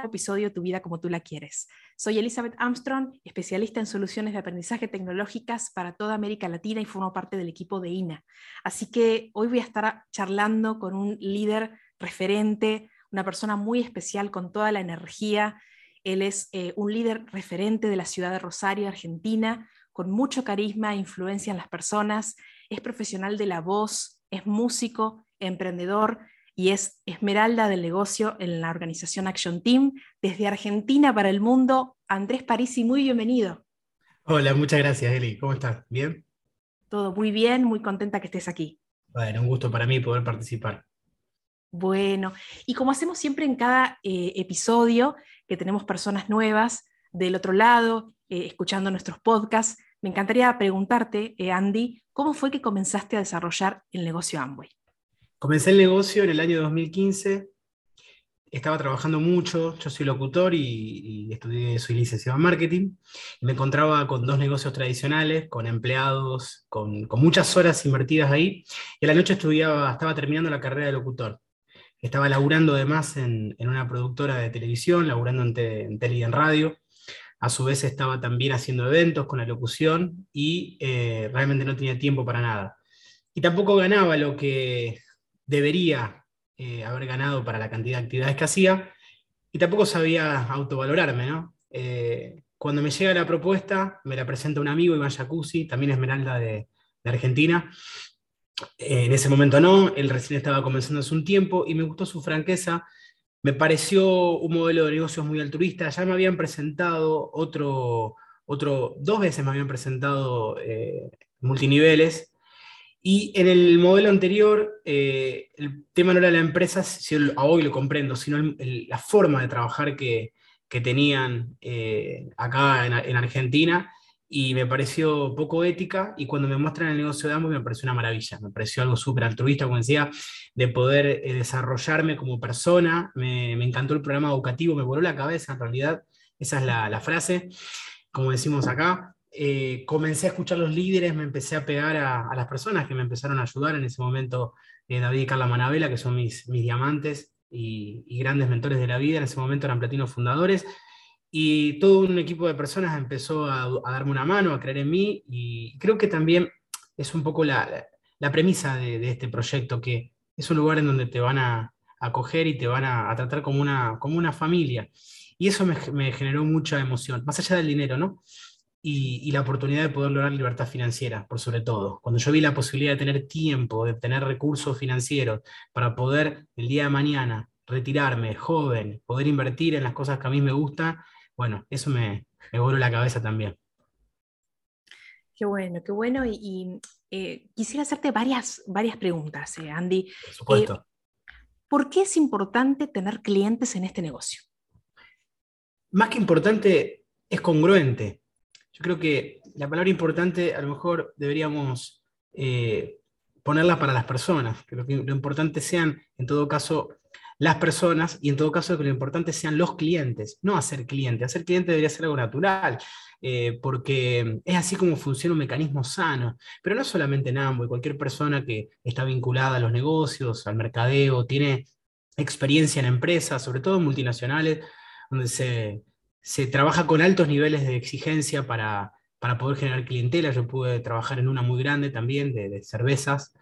episodio Tu vida como tú la quieres. Soy Elizabeth Armstrong, especialista en soluciones de aprendizaje tecnológicas para toda América Latina y formo parte del equipo de INA. Así que hoy voy a estar charlando con un líder referente, una persona muy especial con toda la energía. Él es eh, un líder referente de la ciudad de Rosario, Argentina, con mucho carisma e influencia en las personas. Es profesional de la voz, es músico, emprendedor y es Esmeralda del negocio en la organización Action Team. Desde Argentina para el mundo, Andrés Parisi, muy bienvenido. Hola, muchas gracias, Eli. ¿Cómo estás? ¿Bien? Todo muy bien, muy contenta que estés aquí. Bueno, un gusto para mí poder participar. Bueno, y como hacemos siempre en cada eh, episodio, que tenemos personas nuevas del otro lado, eh, escuchando nuestros podcasts, me encantaría preguntarte, eh, Andy, ¿cómo fue que comenzaste a desarrollar el negocio Amway? Comencé el negocio en el año 2015, estaba trabajando mucho, yo soy locutor y, estudié, soy licenciado en marketing, me encontraba con dos negocios tradicionales, con empleados, con, muchas horas invertidas ahí, y a la noche estudiaba, estaba terminando la carrera de locutor. Estaba laburando además en, una productora de televisión, laburando en, tele y en radio. A su vez estaba también haciendo eventos con la locución y eh, realmente no tenía tiempo para nada. Y tampoco ganaba lo que, debería eh, haber ganado para la cantidad de actividades que hacía, y tampoco sabía autovalorarme, ¿no? Eh, cuando me llega la propuesta, me la presenta un amigo, Iván Jacuzzi, también Esmeralda de, Argentina. Eh, en ese momento no, él recién estaba comenzando hace un tiempo y me gustó su franqueza. Me pareció un modelo de negocios muy altruista. Ya me habían presentado otro, otro dos veces me habían presentado multiniveles y en el modelo anterior, eh, el tema no era la empresa, si hoy lo comprendo, sino la forma de trabajar que, tenían eh, acá en, Argentina, y me pareció poco ética, y cuando me muestran el negocio de ambos me pareció una maravilla, me pareció algo súper altruista, como decía, de poder eh, desarrollarme como persona, me, encantó el programa educativo, me voló la cabeza, en realidad, esa es la, la frase, como decimos acá, eh, comencé a escuchar los líderes, me empecé a pegar a, las personas que me empezaron a ayudar en ese momento, eh, David y Carla Manabela, que son mis, mis diamantes y, grandes mentores de la vida, en ese momento eran platinos fundadores, y todo un equipo de personas empezó a, darme una mano, a creer en mí, y creo que también es un poco la, la premisa de, este proyecto, que es un lugar en donde te van a acoger y te van a, tratar como una, como una familia. Y eso me, me generó mucha emoción, más allá del dinero, ¿no? Y, la oportunidad de poder lograr libertad financiera, por sobre todo. Cuando yo vi la posibilidad de tener tiempo, de tener recursos financieros para poder el día de mañana retirarme joven, poder invertir en las cosas que a mí me gustan, bueno, eso me, me voló la cabeza también. Qué bueno, qué bueno. Y, eh, quisiera hacerte varias, varias preguntas, eh, Andy. Por supuesto. Eh, ¿Por qué es importante tener clientes en este negocio? Más que importante, es congruente. Yo creo que la palabra importante a lo mejor deberíamos eh, ponerla para las personas. Creo que lo importante sean, en todo caso, las personas y en todo caso que lo importante sean los clientes, no hacer cliente. Hacer cliente debería ser algo natural, eh, porque es así como funciona un mecanismo sano. Pero no solamente en Amway, cualquier persona que está vinculada a los negocios, al mercadeo, tiene experiencia en empresas, sobre todo multinacionales, donde se, se trabaja con altos niveles de exigencia para, poder generar clientela. Yo pude trabajar en una muy grande también de, cervezas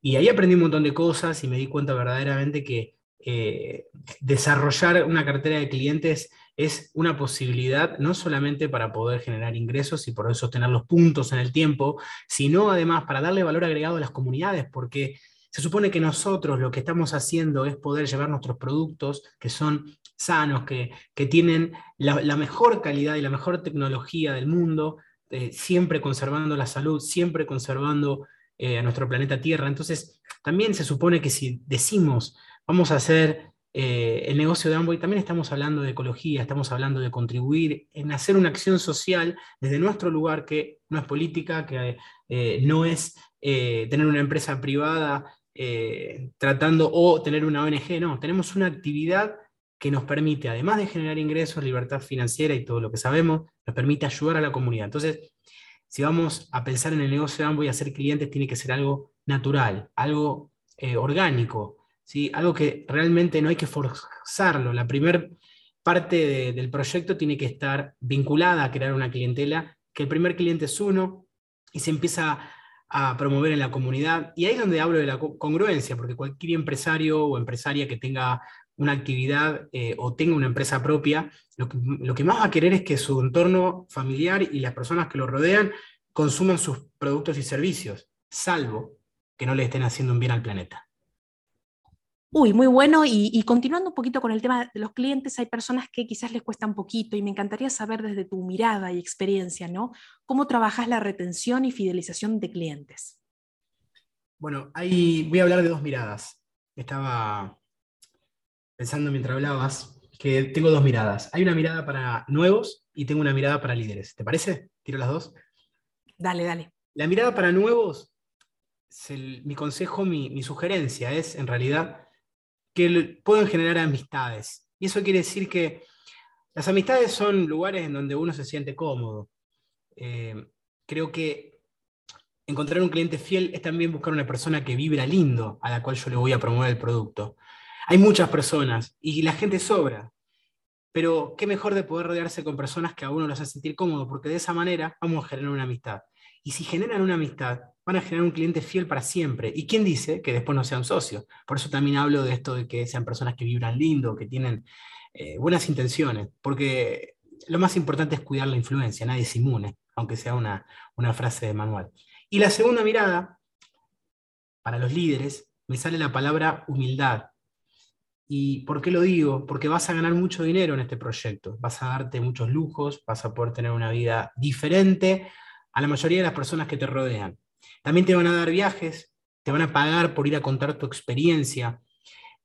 y ahí aprendí un montón de cosas y me di cuenta verdaderamente que eh, desarrollar una cartera de clientes es una posibilidad no solamente para poder generar ingresos y poder sostener los puntos en el tiempo, sino además para darle valor agregado a las comunidades, porque se supone que nosotros lo que estamos haciendo es poder llevar nuestros productos que son sanos, que, tienen la, mejor calidad y la mejor tecnología del mundo, eh, siempre conservando la salud, siempre conservando eh, a nuestro planeta Tierra. Entonces, también se supone que si decimos vamos a hacer eh, el negocio de Amway, también estamos hablando de ecología, estamos hablando de contribuir en hacer una acción social desde nuestro lugar que no es política, que no es tener una empresa privada tratando o tener una ONG, no, tenemos una actividad que nos permite, además de generar ingresos, libertad financiera y todo lo que sabemos, nos permite ayudar a la comunidad. Entonces, si vamos a pensar en el negocio de Amway, hacer clientes tiene que ser algo natural, algo orgánico, algo que realmente no hay que forzarlo. La primera parte del proyecto tiene que estar vinculada a crear una clientela, que el primer cliente es uno y se empieza a promover en la comunidad. Y ahí es donde hablo de la congruencia, porque cualquier empresario o empresaria que tenga una actividad eh, o tenga una empresa propia, lo que, lo que más va a querer es que su entorno familiar y las personas que lo rodean consuman sus productos y servicios, salvo que no le estén haciendo un bien al planeta. Uy, muy bueno. Y, continuando un poquito con el tema de los clientes, hay personas que quizás les cuesta un poquito y me encantaría saber desde tu mirada y experiencia, ¿no? ¿Cómo trabajas la retención y fidelización de clientes? Bueno, ahí voy a hablar de dos miradas. Estaba pensando mientras hablabas que tengo dos miradas. Hay una mirada para nuevos y tengo una mirada para líderes. ¿Te parece? Tiro las dos. Dale, dale. La mirada para nuevos, mi consejo, mi sugerencia es en realidad que pueden generar amistades. Y eso quiere decir que las amistades son lugares en donde uno se siente cómodo. Eh, creo que encontrar un cliente fiel es también buscar una persona que vibra lindo a la cual yo le voy a promover el producto. Hay muchas personas y la gente sobra, pero qué mejor de poder rodearse con personas que a uno los hace sentir cómodo, porque de esa manera vamos a generar una amistad. Y si generan una amistad, van a generar un cliente fiel para siempre. ¿Y quién dice que después no sea un socio? Por eso también hablo de esto de que sean personas que vibran lindo, que tienen eh, buenas intenciones, porque lo más importante es cuidar la influencia, nadie es inmune, aunque sea una, una frase de manual. Y la segunda mirada, para los líderes, me sale la palabra humildad. ¿Y por qué lo digo? Porque vas a ganar mucho dinero en este proyecto, vas a darte muchos lujos, vas a poder tener una vida diferente a la mayoría de las personas que te rodean. También te van a dar viajes, te van a pagar por ir a contar tu experiencia,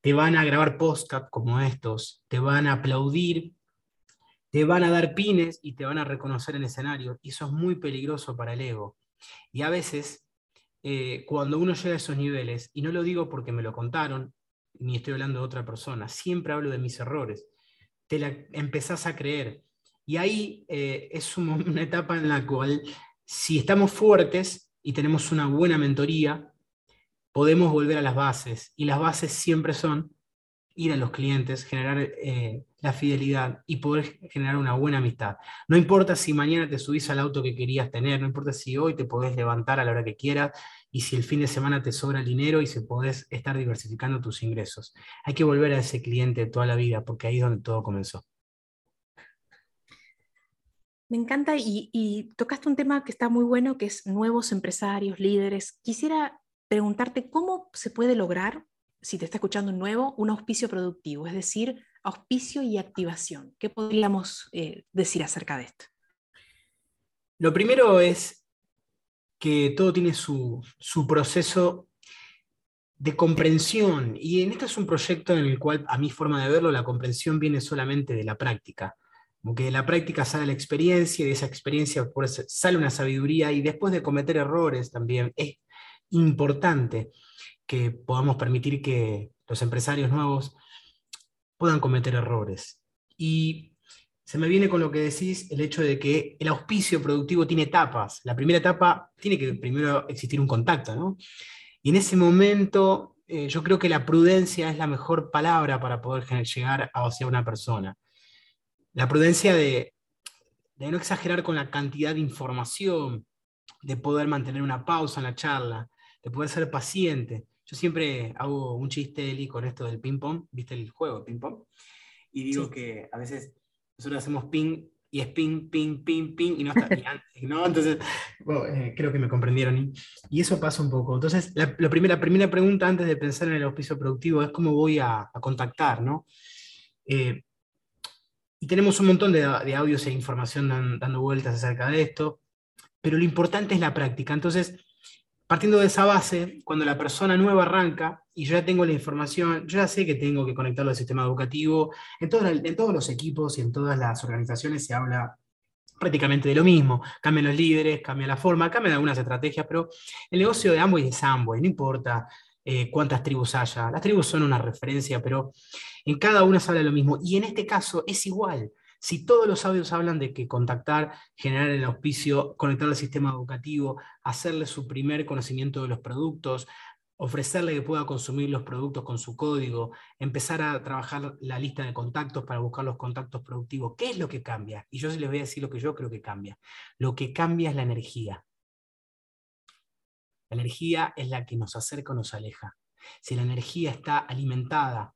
te van a grabar podcast como estos, te van a aplaudir, te van a dar pines y te van a reconocer en escenario. Y eso es muy peligroso para el ego. Y a veces, eh, cuando uno llega a esos niveles, y no lo digo porque me lo contaron, ni estoy hablando de otra persona, siempre hablo de mis errores, te la empezás a creer. Y ahí eh, es una etapa en la cual, si estamos fuertes, y tenemos una buena mentoría, podemos volver a las bases. Y las bases siempre son ir a los clientes, generar eh, la fidelidad y poder generar una buena amistad. No importa si mañana te subís al auto que querías tener, no importa si hoy te podés levantar a la hora que quieras y si el fin de semana te sobra el dinero y si podés estar diversificando tus ingresos. Hay que volver a ese cliente toda la vida porque ahí es donde todo comenzó. Me encanta y, tocaste un tema que está muy bueno, que es nuevos empresarios, líderes. Quisiera preguntarte cómo se puede lograr, si te está escuchando un nuevo, un auspicio productivo, es decir, auspicio y activación. ¿Qué podríamos eh, decir acerca de esto? Lo primero es que todo tiene su, su proceso de comprensión. Y en este es un proyecto en el cual, a mi forma de verlo, la comprensión viene solamente de la práctica. Como que de la práctica sale la experiencia y de esa experiencia sale una sabiduría y después de cometer errores también es importante que podamos permitir que los empresarios nuevos puedan cometer errores. Y se me viene con lo que decís el hecho de que el auspicio productivo tiene etapas. La primera etapa tiene que primero existir un contacto, ¿no? Y en ese momento eh, yo creo que la prudencia es la mejor palabra para poder llegar hacia una persona la prudencia de, no exagerar con la cantidad de información, de poder mantener una pausa en la charla, de poder ser paciente. Yo siempre hago un chiste, Eli, con esto del ping-pong, ¿viste el juego de ping-pong? Y digo que a veces nosotros hacemos ping y es ping, ping, ping, ping, y no está ¿no? Entonces, eh, creo que me comprendieron. Y, eso pasa un poco. Entonces, la, primera, primera pregunta antes de pensar en el auspicio productivo es cómo voy a, contactar, ¿no? Eh, y tenemos un montón de, audios e información dando vueltas acerca de esto, pero lo importante es la práctica. Entonces, partiendo de esa base, cuando la persona nueva arranca, y yo ya tengo la información, yo ya sé que tengo que conectarlo al sistema educativo. En, en todos los equipos y en todas las organizaciones se habla prácticamente de lo mismo. Cambian los líderes, cambia la forma, cambian algunas estrategias, pero el negocio de Amway es Amway, no importa eh, cuántas tribus haya. Las tribus son una referencia, pero en cada una se habla lo mismo. Y en este caso es igual. Si todos los audios hablan de que contactar, generar el auspicio, conectar al sistema educativo, hacerle su primer conocimiento de los productos, ofrecerle que pueda consumir los productos con su código, empezar a trabajar la lista de contactos para buscar los contactos productivos. ¿Qué es lo que cambia? Y yo les voy a decir lo que yo creo que cambia. Lo que cambia es la energía. La energía es la que nos acerca o nos aleja. Si la energía está alimentada,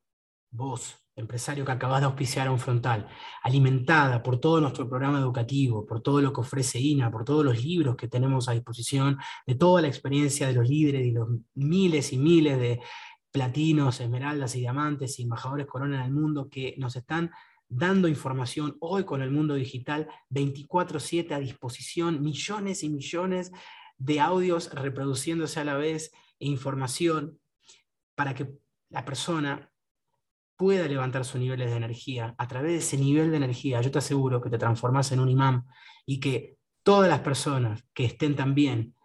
vos, empresario que acabas de auspiciar a un frontal, alimentada por todo nuestro programa educativo, por todo lo que ofrece INA, por todos los libros que tenemos a disposición, de toda la experiencia de los líderes y los miles y miles de platinos, esmeraldas y diamantes y embajadores corona en el mundo que nos están dando información hoy con el mundo digital 24/7 a disposición, millones y millones de audios reproduciéndose a la vez e información para que la persona pueda levantar sus niveles de energía, a través de ese nivel de energía, yo te aseguro que te transformas en un imán y que todas las personas que estén también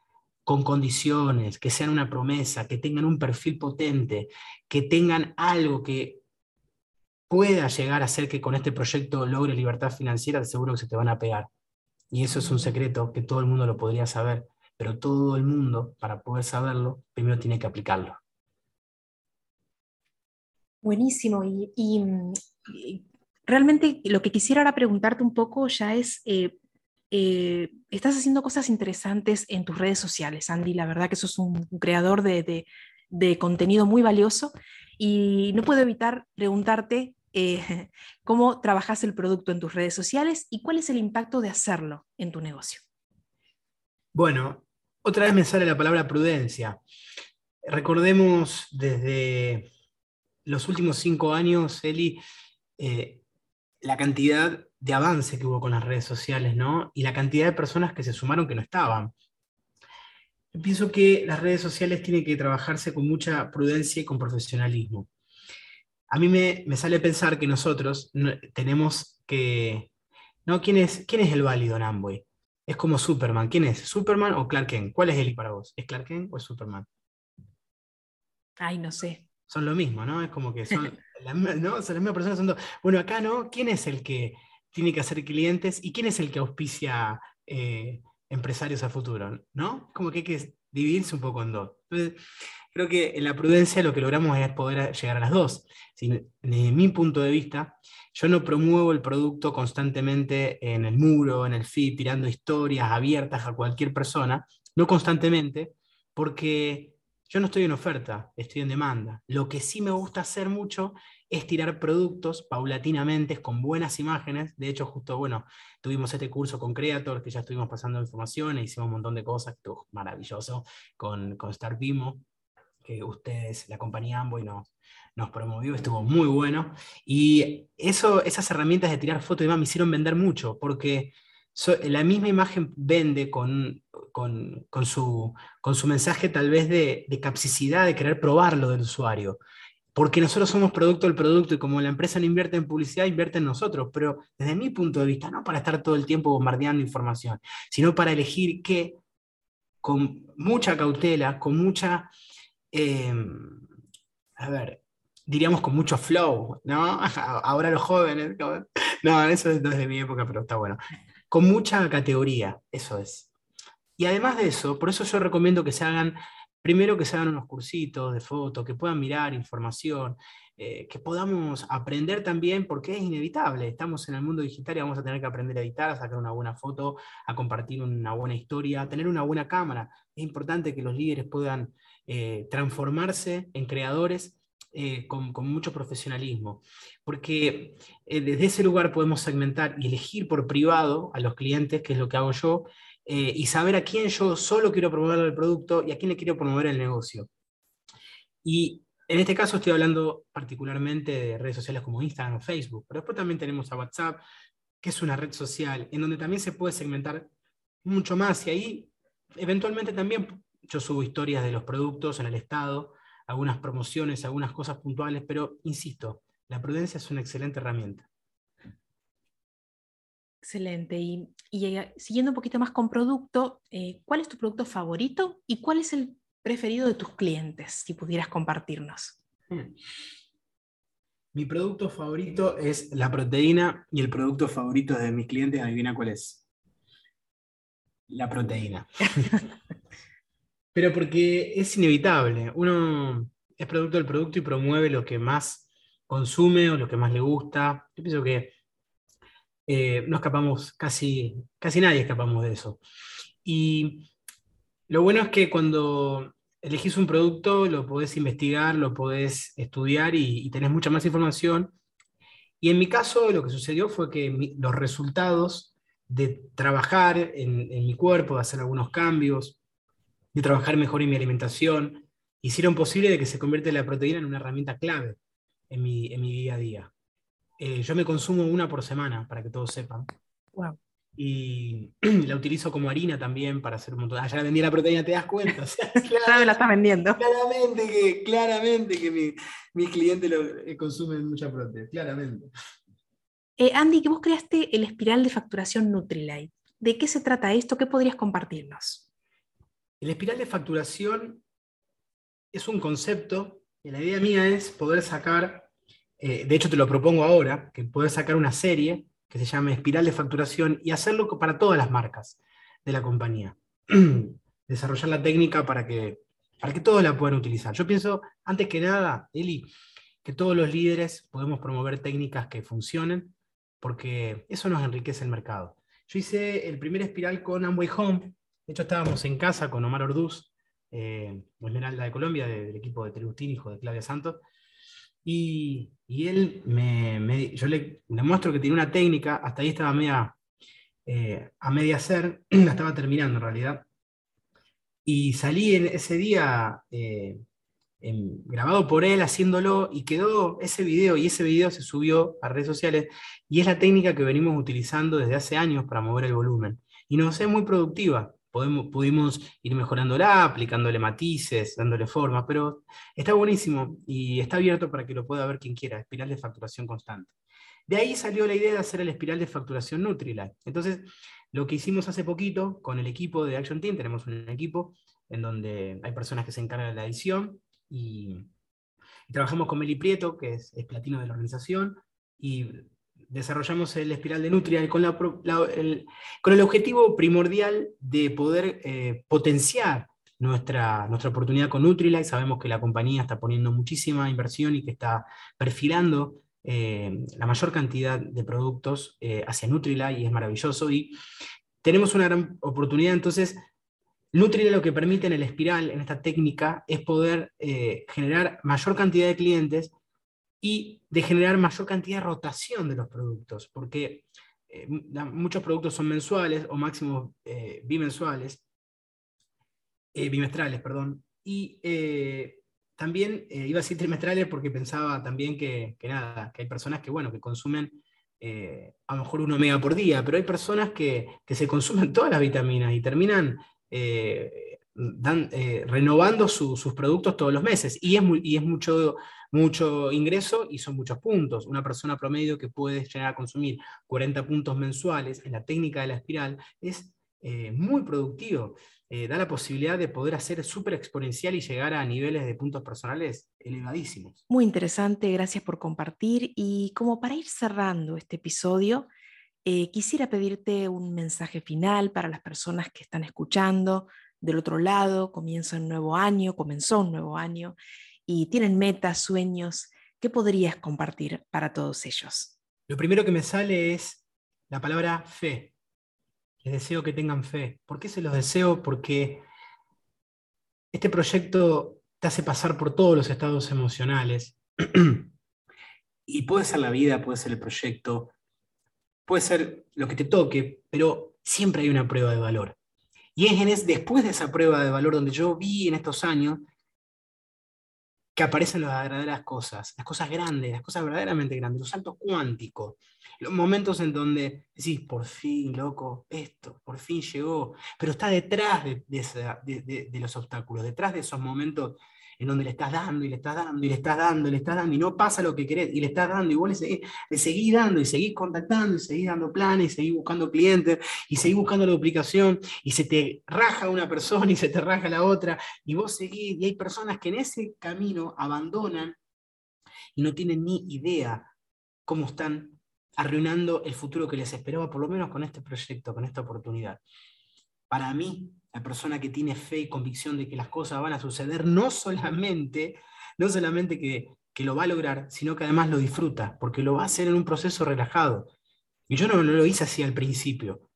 con condiciones, que sean una promesa, que tengan un perfil potente, que tengan algo que pueda llegar a ser que con este proyecto logre libertad financiera, te aseguro que se te van a pegar. Y eso es un secreto que todo el mundo lo podría saber, pero todo el mundo, para poder saberlo, primero tiene que aplicarlo. Buenísimo. Y, realmente lo que quisiera ahora preguntarte un poco ya es, eh, eh, estás haciendo cosas interesantes en tus redes sociales, Andy. La verdad que sos un, creador de, contenido muy valioso y no puedo evitar preguntarte eh, cómo trabajas el producto en tus redes sociales y cuál es el impacto de hacerlo en tu negocio. Bueno, otra vez me sale la palabra prudencia. Recordemos desde los últimos cinco años, Eli, eh, la cantidad de avance que hubo con las redes sociales, ¿no? Y la cantidad de personas que se sumaron que no estaban. pienso que las redes sociales tienen que trabajarse con mucha prudencia y con profesionalismo. A mí me, sale pensar que nosotros tenemos que... ¿no? ¿Quién, es, ¿Quién es el válido en? Es como Superman. ¿Quién es? ¿Superman o Clark Kent? ¿Cuál es Eli para vos? ¿Es Clark Kent o es Superman? Ay, no sé son lo mismo, ¿no? Es como que son, la, ¿no? son las mismas personas. bueno, acá, ¿no? ¿Quién es el que tiene que hacer clientes y quién es el que auspicia eh, empresarios a futuro, ¿no? Como que hay que dividirse un poco en dos. Entonces, creo que en la prudencia lo que logramos es poder llegar a las dos. desde mi punto de vista, yo no promuevo el producto constantemente en el muro, en el feed, tirando historias abiertas a cualquier persona, no constantemente, porque yo no estoy en oferta, estoy en demanda. Lo que sí me gusta hacer mucho es tirar productos paulatinamente, con buenas imágenes. De hecho, justo, bueno, tuvimos este curso con Creator, que ya estuvimos pasando información e hicimos un montón de cosas, estuvo maravilloso, con, con Star que ustedes, la compañía Amboy, nos, nos promovió, estuvo muy bueno. Y eso, esas herramientas de tirar fotos y demás me hicieron vender mucho, porque la misma imagen vende con, con, su, con su mensaje tal vez de, de capsicidad, de querer probarlo del usuario. Porque nosotros somos producto del producto y como la empresa no invierte en publicidad, invierte en nosotros. Pero desde mi punto de vista, no para estar todo el tiempo bombardeando información, sino para elegir qué, con mucha cautela, con mucha, em, a ver, diríamos con mucho flow, ¿no? Ahora los jóvenes, no, eso es de mi época, pero está bueno con mucha categoría, eso es. Y además de eso, por eso yo recomiendo que se hagan, primero que se hagan unos cursitos de foto, que puedan mirar información, eh, que podamos aprender también, porque es inevitable, estamos en el mundo digital y vamos a tener que aprender a editar, a sacar una buena foto, a compartir una buena historia, a tener una buena cámara. Es importante que los líderes puedan eh, transformarse en creadores eh, con, mucho profesionalismo, porque eh, desde ese lugar podemos segmentar y elegir por privado a los clientes, que es lo que hago yo, eh, y saber a quién yo solo quiero promover el producto y a quién le quiero promover el negocio. Y en este caso estoy hablando particularmente de redes sociales como Instagram o Facebook, pero después también tenemos a WhatsApp, que es una red social en donde también se puede segmentar mucho más y ahí eventualmente también yo subo historias de los productos en el estado algunas promociones, algunas cosas puntuales, pero insisto, la prudencia es una excelente herramienta. Excelente. Y, eh, siguiendo un poquito más con producto, eh, ¿cuál es tu producto favorito y cuál es el preferido de tus clientes, si pudieras compartirnos? Hmm. Mi producto favorito es la proteína y el producto favorito de mis clientes, adivina cuál es. La proteína. Pero porque es inevitable. Uno es producto del producto y promueve lo que más consume o lo que más le gusta. Yo pienso que eh, no escapamos, casi, casi nadie escapamos de eso. Y lo bueno es que cuando elegís un producto, lo podés investigar, lo podés estudiar y, tenés mucha más información. Y en mi caso, lo que sucedió fue que los resultados de trabajar en, mi cuerpo, de hacer algunos cambios, de trabajar mejor en mi alimentación, hicieron posible de que se convierta la proteína en una herramienta clave en mi, en mi día a día. Eh, yo me consumo una por semana, para que todos sepan. Y la utilizo como harina también para hacer un montón. Ah, ya la vendí la proteína, te das cuenta. claro, la está vendiendo. Claramente que, claramente que mi, mis clientes lo, eh, consumen mucha proteína, claramente. Eh, Andy, que vos creaste el espiral de facturación Nutrilite. ¿De qué se trata esto? ¿Qué podrías compartirnos? El espiral de facturación es un concepto y la idea mía es poder sacar eh, de hecho te lo propongo ahora, que puedes sacar una serie que se llame Espiral de Facturación y hacerlo para todas las marcas de la compañía. Desarrollar la técnica para que, para que todos la puedan utilizar. Yo pienso, antes que nada, Eli, que todos los líderes podemos promover técnicas que funcionen, porque eso nos enriquece el mercado. Yo hice el primer espiral con Amway Home, de hecho estábamos en casa con Omar Orduz, eh, Esmeralda de Colombia, del equipo de Tribustín, hijo de Claudia Santos, y, él me, yo le, muestro que tiene una técnica, hasta ahí estaba media, eh, a media hacer, la estaba terminando en realidad. Y salí ese día eh, grabado por él haciéndolo y quedó ese video y ese video se subió a redes sociales y es la técnica que venimos utilizando desde hace años para mover el volumen. Y nos es muy productiva pudimos ir mejorándola, aplicándole matices, dándole forma, pero está buenísimo y está abierto para que lo pueda ver quien quiera, espiral de facturación constante. De ahí salió la idea de hacer el espiral de facturación Nutrilite. Entonces, lo que hicimos hace poquito con el equipo de Action Team, tenemos un equipo en donde hay personas que se encargan de la edición y, trabajamos con Meli Prieto, que es, es platino de la organización, y desarrollamos el espiral de Nutria con, el, objetivo primordial de poder eh, potenciar nuestra, nuestra oportunidad con Nutrilite. Sabemos que la compañía está poniendo muchísima inversión y que está perfilando eh, la mayor cantidad de productos eh, hacia Nutrilite y es maravilloso. Y tenemos una gran oportunidad, entonces, Nutrilite lo que permite en el espiral, en esta técnica, es poder generar mayor cantidad de clientes y de generar mayor cantidad de rotación de los productos, porque eh, muchos productos son mensuales o máximo eh, bimensuales, eh, bimestrales, perdón, y también iba a decir trimestrales porque pensaba también que, nada, que hay personas que, bueno, que consumen a lo mejor uno mega por día, pero hay personas que, se consumen todas las vitaminas y terminan dan, renovando sus productos todos los meses. Y es, y es mucho, mucho ingreso y son muchos puntos. Una persona promedio que puede llegar a consumir 40 puntos mensuales en la técnica de la espiral es eh, muy productivo. Eh, da la posibilidad de poder hacer súper exponencial y llegar a niveles de puntos personales elevadísimos. Muy interesante, gracias por compartir. Y como para ir cerrando este episodio, eh, quisiera pedirte un mensaje final para las personas que están escuchando. Del otro lado, comienza un nuevo año, comenzó un nuevo año y tienen metas, sueños, ¿qué podrías compartir para todos ellos? Lo primero que me sale es la palabra fe. Les deseo que tengan fe. ¿Por qué se los deseo? Porque este proyecto te hace pasar por todos los estados emocionales. y puede ser la vida, puede ser el proyecto, puede ser lo que te toque, pero siempre hay una prueba de valor. Y es después de esa prueba de valor donde yo vi en estos años que aparecen las verdaderas cosas, las cosas grandes, las cosas verdaderamente grandes, los saltos cuánticos, los momentos en donde decís, por fin, loco, esto, por fin llegó, pero está detrás de, los obstáculos, detrás de esos momentos en donde le estás dando y le estás dando y le estás dando y le estás dando y no pasa lo que querés y le estás dando y vos le seguís, le seguís dando y seguís contactando y seguís dando planes y seguís buscando clientes y seguís buscando la duplicación y se te raja una persona y se te raja la otra y vos seguís y hay personas que en ese camino abandonan y no tienen ni idea cómo están arruinando el futuro que les esperaba, por lo menos con este proyecto, con esta oportunidad. Para mí, la persona que tiene fe y convicción de que las cosas van a suceder, no solamente, no solamente que, lo va a lograr, sino que además lo disfruta, porque lo va a hacer en un proceso relajado. Y yo no, no lo hice así al principio.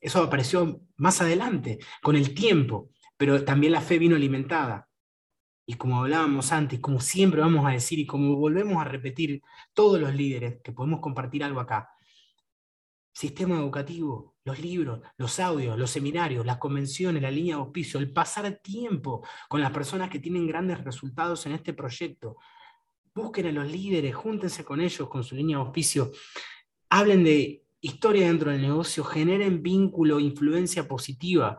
Eso apareció más adelante, con el tiempo, pero también la fe vino alimentada. Y como hablábamos antes, como siempre vamos a decir y como volvemos a repetir todos los líderes que podemos compartir algo acá, sistema educativo, los libros, los audios, los seminarios, las convenciones, la línea de auspicio, el pasar tiempo con las personas que tienen grandes resultados en este proyecto. Busquen a los líderes, júntense con ellos, con su línea de auspicio, hablen de historia dentro del negocio, generen vínculo, influencia positiva,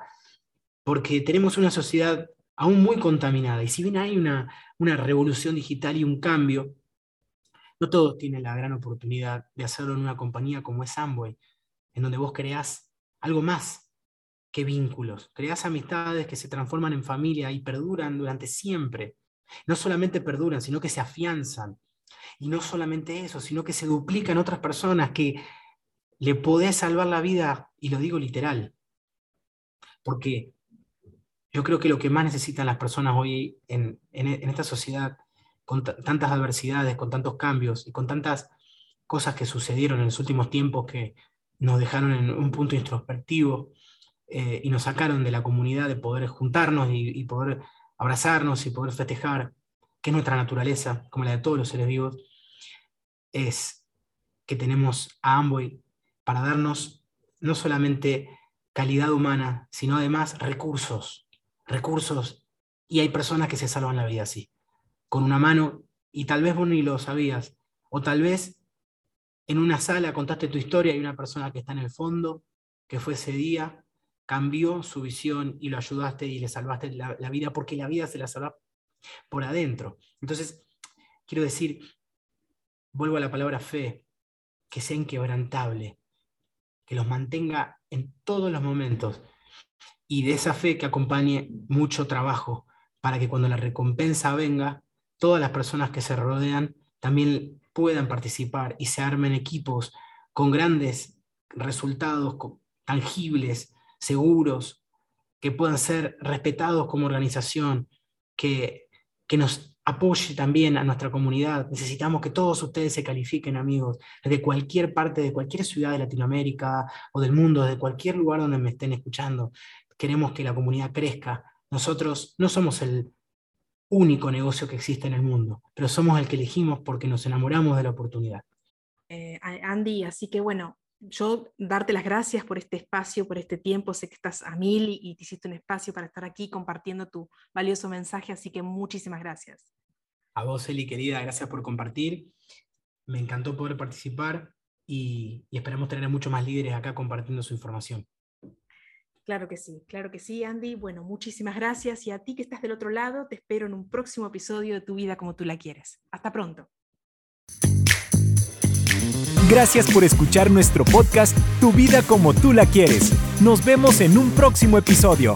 porque tenemos una sociedad aún muy contaminada. Y si bien hay una, una revolución digital y un cambio, no todos tienen la gran oportunidad de hacerlo en una compañía como es Amway, en donde vos creás algo más que vínculos, creás amistades que se transforman en familia y perduran durante siempre. No solamente perduran, sino que se afianzan. Y no solamente eso, sino que se duplican otras personas que le podés salvar la vida, y lo digo literal, porque yo creo que lo que más necesitan las personas hoy en, esta sociedad, con tantas adversidades, con tantos cambios y con tantas cosas que sucedieron en los últimos tiempos que nos dejaron en un punto introspectivo eh, y nos sacaron de la comunidad de poder juntarnos y, poder abrazarnos y poder festejar, que es nuestra naturaleza, como la de todos los seres vivos, es que tenemos a Amboy para darnos no solamente calidad humana, sino además recursos, recursos y hay personas que se salvan la vida así, con una mano y tal vez vos ni lo sabías, o tal vez en una sala contaste tu historia y una persona que está en el fondo, que fue ese día, cambió su visión y lo ayudaste y le salvaste la, vida porque la vida se la salva por adentro. Entonces, quiero decir, vuelvo a la palabra fe, que sea inquebrantable, que los mantenga en todos los momentos y de esa fe que acompañe mucho trabajo para que cuando la recompensa venga, todas las personas que se rodean también puedan participar y se armen equipos con grandes resultados tangibles, seguros, que puedan ser respetados como organización, que, que nos apoye también a nuestra comunidad. Necesitamos que todos ustedes se califiquen, amigos, desde cualquier parte, de cualquier ciudad de Latinoamérica o del mundo, de cualquier lugar donde me estén escuchando queremos que la comunidad crezca. Nosotros no somos el único negocio que existe en el mundo, pero somos el que elegimos porque nos enamoramos de la oportunidad. Eh, Andy, así que bueno, yo darte las gracias por este espacio, por este tiempo. Sé que estás a mil y, te hiciste un espacio para estar aquí compartiendo tu valioso mensaje, así que muchísimas gracias. A vos, Eli, querida, gracias por compartir. Me encantó poder participar y, y esperamos tener a muchos más líderes acá compartiendo su información. Claro que sí, claro que sí, Andy. Bueno, muchísimas gracias y a ti que estás del otro lado, te espero en un próximo episodio de Tu vida como tú la quieres. Hasta pronto. Gracias por escuchar nuestro podcast Tu vida como tú la quieres. Nos vemos en un próximo episodio.